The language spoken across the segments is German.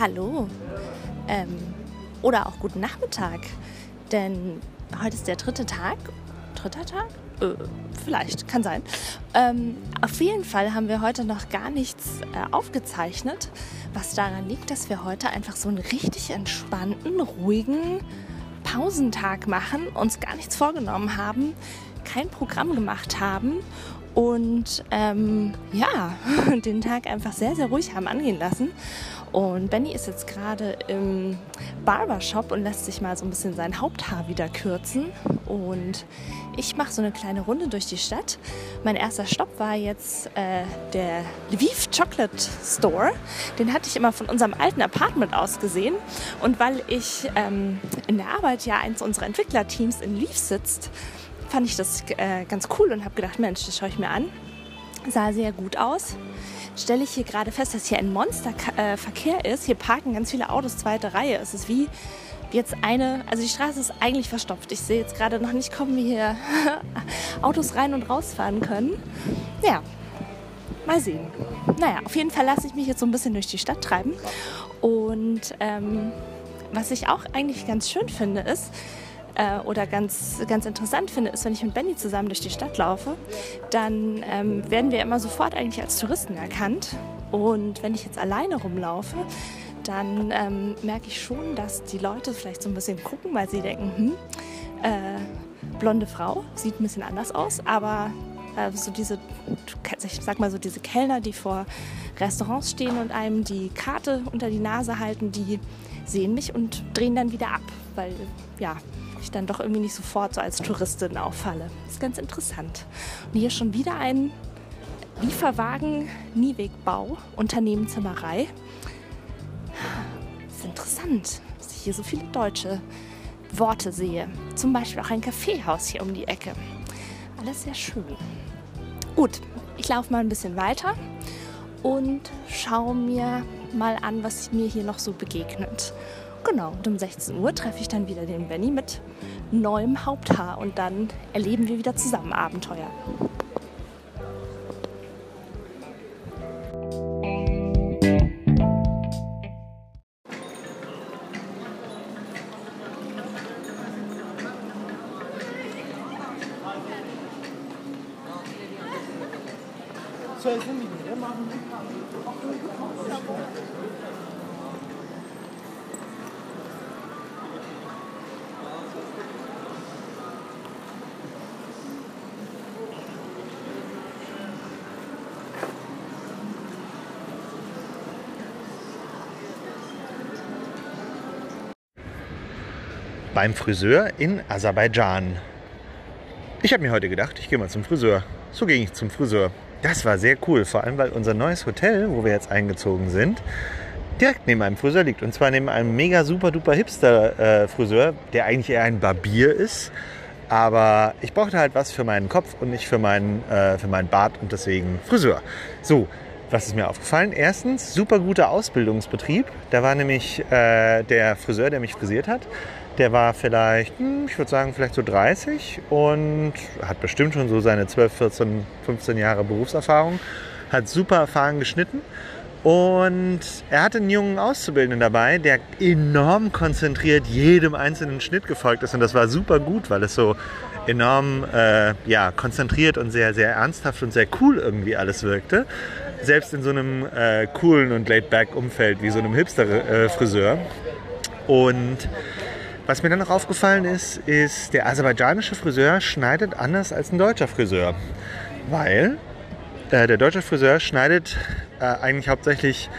Hallo. Ähm, oder auch guten Nachmittag. Denn heute ist der dritte Tag. Dritter Tag? Äh, vielleicht, kann sein. Ähm, auf jeden Fall haben wir heute noch gar nichts äh, aufgezeichnet, was daran liegt, dass wir heute einfach so einen richtig entspannten, ruhigen Pausentag machen, uns gar nichts vorgenommen haben, kein Programm gemacht haben und ähm, ja, den Tag einfach sehr, sehr ruhig haben angehen lassen. Und Benny ist jetzt gerade im Barbershop und lässt sich mal so ein bisschen sein Haupthaar wieder kürzen. Und ich mache so eine kleine Runde durch die Stadt. Mein erster Stopp war jetzt äh, der Lviv Chocolate Store. Den hatte ich immer von unserem alten Apartment aus gesehen. Und weil ich ähm, in der Arbeit ja eins unserer Entwicklerteams in Lviv sitzt, fand ich das äh, ganz cool und habe gedacht, Mensch, das schaue ich mir an. Sah sehr gut aus. Stelle ich hier gerade fest, dass hier ein Monsterverkehr äh, ist. Hier parken ganz viele Autos, zweite Reihe. Es ist wie jetzt eine, also die Straße ist eigentlich verstopft. Ich sehe jetzt gerade noch nicht kommen, wie hier Autos rein und rausfahren können. Ja, mal sehen. Naja, auf jeden Fall lasse ich mich jetzt so ein bisschen durch die Stadt treiben. Und ähm, was ich auch eigentlich ganz schön finde, ist, äh, oder ganz, ganz interessant finde, ist, wenn ich mit Benny zusammen durch die Stadt laufe, dann ähm, werden wir immer sofort eigentlich als Touristen erkannt. Und wenn ich jetzt alleine rumlaufe, dann ähm, merke ich schon, dass die Leute vielleicht so ein bisschen gucken, weil sie denken, hm, äh, blonde Frau, sieht ein bisschen anders aus, aber äh, so diese, ich sag mal so diese Kellner, die vor Restaurants stehen und einem die Karte unter die Nase halten, die sehen mich und drehen dann wieder ab, weil ja, ich dann doch irgendwie nicht sofort so als Touristin auffalle. Ist ganz interessant. Und hier schon wieder ein Lieferwagen Niewegbau, Unternehmen Zimmerei. Ist interessant, dass ich hier so viele deutsche Worte sehe. Zum Beispiel auch ein Kaffeehaus hier um die Ecke. Alles sehr schön. Gut, ich laufe mal ein bisschen weiter und schaue mir mal an, was mir hier noch so begegnet. Genau, und um 16 Uhr treffe ich dann wieder den Benny mit neuem Haupthaar und dann erleben wir wieder zusammen Abenteuer. Beim Friseur in Aserbaidschan. Ich habe mir heute gedacht, ich gehe mal zum Friseur. So ging ich zum Friseur. Das war sehr cool, vor allem weil unser neues Hotel, wo wir jetzt eingezogen sind, direkt neben einem Friseur liegt. Und zwar neben einem mega super duper Hipster äh, Friseur, der eigentlich eher ein Barbier ist. Aber ich brauchte halt was für meinen Kopf und nicht für meinen, äh, für meinen Bart und deswegen Friseur. So, was ist mir aufgefallen? Erstens, super guter Ausbildungsbetrieb. Da war nämlich äh, der Friseur, der mich frisiert hat. Der war vielleicht, hm, ich würde sagen, vielleicht so 30 und hat bestimmt schon so seine 12, 14, 15 Jahre Berufserfahrung. Hat super erfahren geschnitten. Und er hatte einen jungen Auszubildenden dabei, der enorm konzentriert jedem einzelnen Schnitt gefolgt ist. Und das war super gut, weil es so enorm äh, ja, konzentriert und sehr, sehr ernsthaft und sehr cool irgendwie alles wirkte. Selbst in so einem äh, coolen und laid-back-Umfeld wie so einem Hipster-Friseur. Äh, und was mir dann noch aufgefallen ist, ist, der aserbaidschanische Friseur schneidet anders als ein deutscher Friseur. Weil äh, der deutsche Friseur schneidet äh, eigentlich hauptsächlich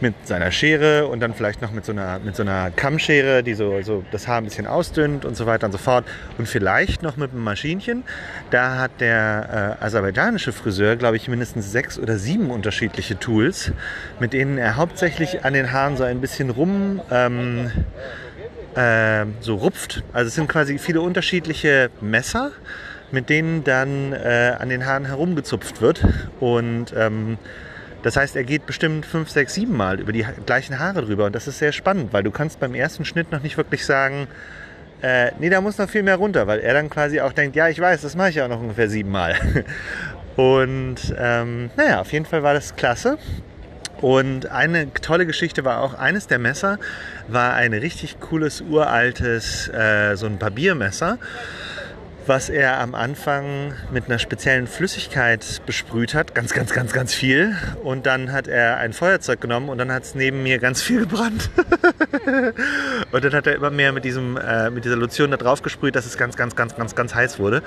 mit seiner Schere und dann vielleicht noch mit so einer, mit so einer Kammschere, die so, so das Haar ein bisschen ausdünnt und so weiter und so fort. Und vielleicht noch mit einem Maschinchen. Da hat der äh, aserbaidschanische Friseur, glaube ich, mindestens sechs oder sieben unterschiedliche Tools, mit denen er hauptsächlich an den Haaren so ein bisschen rum... Ähm, äh, so rupft. Also es sind quasi viele unterschiedliche Messer, mit denen dann äh, an den Haaren herumgezupft wird. Und ähm, das heißt, er geht bestimmt fünf, sechs, sieben Mal über die gleichen Haare drüber. Und das ist sehr spannend, weil du kannst beim ersten Schnitt noch nicht wirklich sagen, äh, nee, da muss noch viel mehr runter, weil er dann quasi auch denkt, ja, ich weiß, das mache ich auch noch ungefähr sieben Mal. Und ähm, naja, auf jeden Fall war das klasse. Und eine tolle Geschichte war auch, eines der Messer war ein richtig cooles, uraltes, äh, so ein Papiermesser was er am Anfang mit einer speziellen Flüssigkeit besprüht hat, ganz, ganz, ganz, ganz viel. Und dann hat er ein Feuerzeug genommen und dann hat es neben mir ganz viel gebrannt. und dann hat er immer mehr mit, diesem, äh, mit dieser Lotion da drauf gesprüht, dass es ganz, ganz, ganz, ganz, ganz heiß wurde.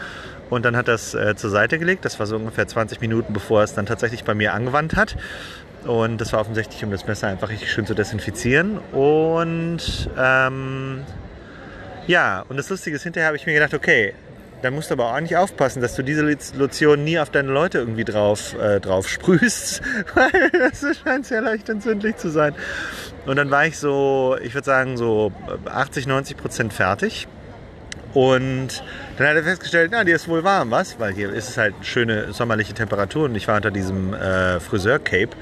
Und dann hat er es äh, zur Seite gelegt. Das war so ungefähr 20 Minuten, bevor er es dann tatsächlich bei mir angewandt hat. Und das war offensichtlich, um das Messer einfach richtig schön zu desinfizieren. Und ähm, ja, und das Lustige ist, hinterher habe ich mir gedacht, okay, dann musst du aber auch nicht aufpassen, dass du diese Lotion nie auf deine Leute irgendwie drauf, äh, drauf sprühst, weil das scheint sehr leicht entzündlich zu sein. Und dann war ich so, ich würde sagen, so 80, 90 Prozent fertig. Und dann hat er festgestellt, na, dir ist wohl warm, was? Weil hier ist es halt schöne sommerliche Temperatur und ich war unter diesem äh, Friseur-Cape.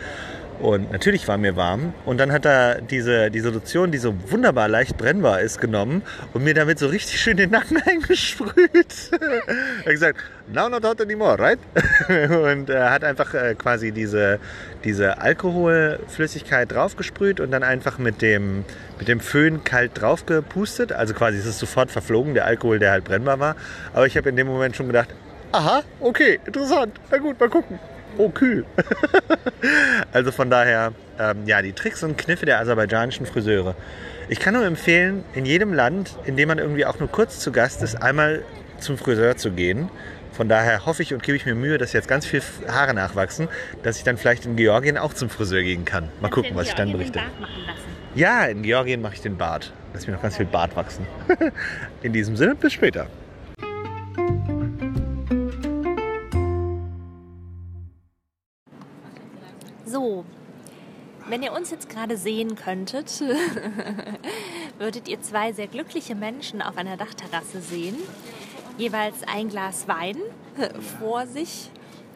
Und natürlich war mir warm. Und dann hat er diese, diese Lotion, die so wunderbar leicht brennbar ist, genommen und mir damit so richtig schön den Nacken eingesprüht. er hat gesagt, now not hot anymore, right? und er hat einfach äh, quasi diese, diese Alkoholflüssigkeit draufgesprüht und dann einfach mit dem, mit dem Föhn kalt draufgepustet. Also quasi ist es sofort verflogen, der Alkohol, der halt brennbar war. Aber ich habe in dem Moment schon gedacht, aha, okay, interessant, na gut, mal gucken oh kühl. also von daher, ähm, ja, die Tricks und Kniffe der aserbaidschanischen Friseure. Ich kann nur empfehlen, in jedem Land, in dem man irgendwie auch nur kurz zu Gast ist, einmal zum Friseur zu gehen. Von daher hoffe ich und gebe ich mir Mühe, dass jetzt ganz viel Haare nachwachsen, dass ich dann vielleicht in Georgien auch zum Friseur gehen kann. Mal gucken, was ich dann berichte. Ja, in Georgien mache ich den Bart. Lass mir noch ganz viel Bart wachsen. in diesem Sinne, bis später. Wenn ihr uns jetzt gerade sehen könntet, würdet ihr zwei sehr glückliche Menschen auf einer Dachterrasse sehen. Jeweils ein Glas Wein vor sich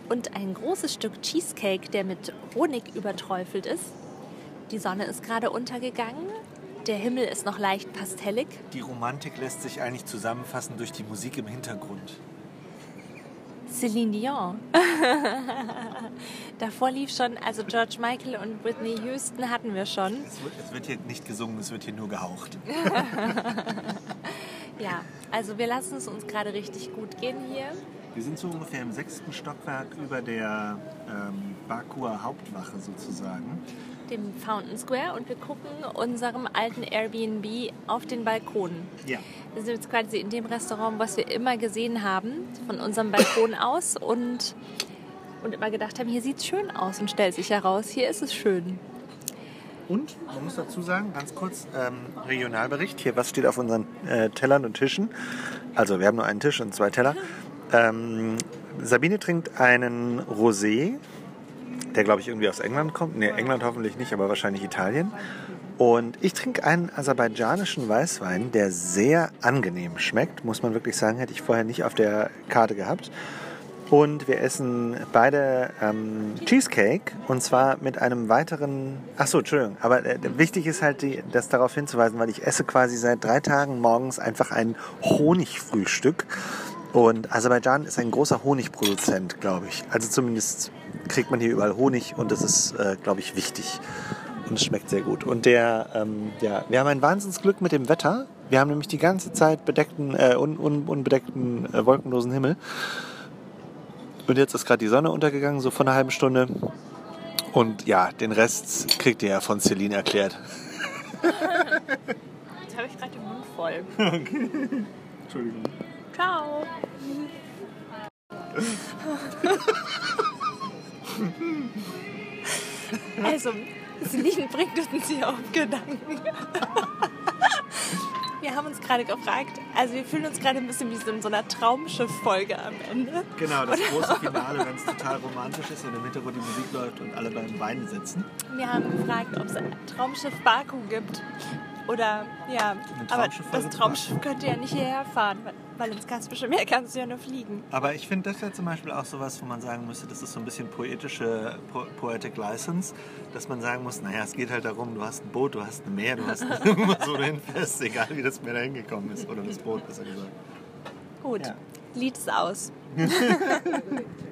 und ein großes Stück Cheesecake, der mit Honig überträufelt ist. Die Sonne ist gerade untergegangen. Der Himmel ist noch leicht pastellig. Die Romantik lässt sich eigentlich zusammenfassen durch die Musik im Hintergrund. Celine Dion. Davor lief schon, also George Michael und Whitney Houston hatten wir schon. Es wird, es wird hier nicht gesungen, es wird hier nur gehaucht. ja, also wir lassen es uns gerade richtig gut gehen hier. Wir sind so ungefähr im sechsten Stockwerk über der ähm, Bakuer Hauptwache sozusagen dem Fountain Square und wir gucken unserem alten Airbnb auf den Balkon. Ja. Wir sind jetzt quasi in dem Restaurant, was wir immer gesehen haben, von unserem Balkon aus und, und immer gedacht haben, hier sieht es schön aus und stellt sich heraus, hier ist es schön. Und man muss dazu sagen, ganz kurz, ähm, Regionalbericht. Hier, was steht auf unseren äh, Tellern und Tischen? Also, wir haben nur einen Tisch und zwei Teller. Ähm, Sabine trinkt einen Rosé der glaube ich irgendwie aus England kommt. Ne, England hoffentlich nicht, aber wahrscheinlich Italien. Und ich trinke einen aserbaidschanischen Weißwein, der sehr angenehm schmeckt, muss man wirklich sagen, hätte ich vorher nicht auf der Karte gehabt. Und wir essen beide ähm, Cheesecake und zwar mit einem weiteren. Ach so, Entschuldigung. Aber äh, wichtig ist halt, die, das darauf hinzuweisen, weil ich esse quasi seit drei Tagen morgens einfach ein Honigfrühstück. Und Aserbaidschan ist ein großer Honigproduzent, glaube ich. Also zumindest kriegt man hier überall Honig und das ist, äh, glaube ich, wichtig. Und es schmeckt sehr gut. Und der, ähm, ja, wir haben ein Wahnsinnsglück mit dem Wetter. Wir haben nämlich die ganze Zeit bedeckten, äh, un, un, unbedeckten, äh, wolkenlosen Himmel. Und jetzt ist gerade die Sonne untergegangen, so vor einer halben Stunde. Und ja, den Rest kriegt ihr ja von Celine erklärt. Jetzt habe ich gerade den Mund voll. Okay. Entschuldigung. Ciao. Also, Celine bringt uns hier auf Gedanken. Wir haben uns gerade gefragt, also wir fühlen uns gerade ein bisschen wie so in so einer Traumschiff-Folge am Ende. Genau, das große Finale, wenn es total romantisch ist und im Hintergrund die Musik läuft und alle beim Wein sitzen. Wir haben gefragt, ob es ein Traumschiff Baku gibt. Oder, ja, aber das Traumschiff könnte ja nicht hierher fahren, weil ins Kaspische Meer kannst du ja nur fliegen. Aber ich finde, das wäre zum Beispiel auch sowas, wo man sagen müsste, das ist so ein bisschen poetische po Poetic License, dass man sagen muss, naja, es geht halt darum, du hast ein Boot, du hast ein Meer, du hast irgendwas, wo du hinfährst, egal wie das Meer da hingekommen ist. Oder das Boot, besser gesagt. Gut, ja. Lied ist aus.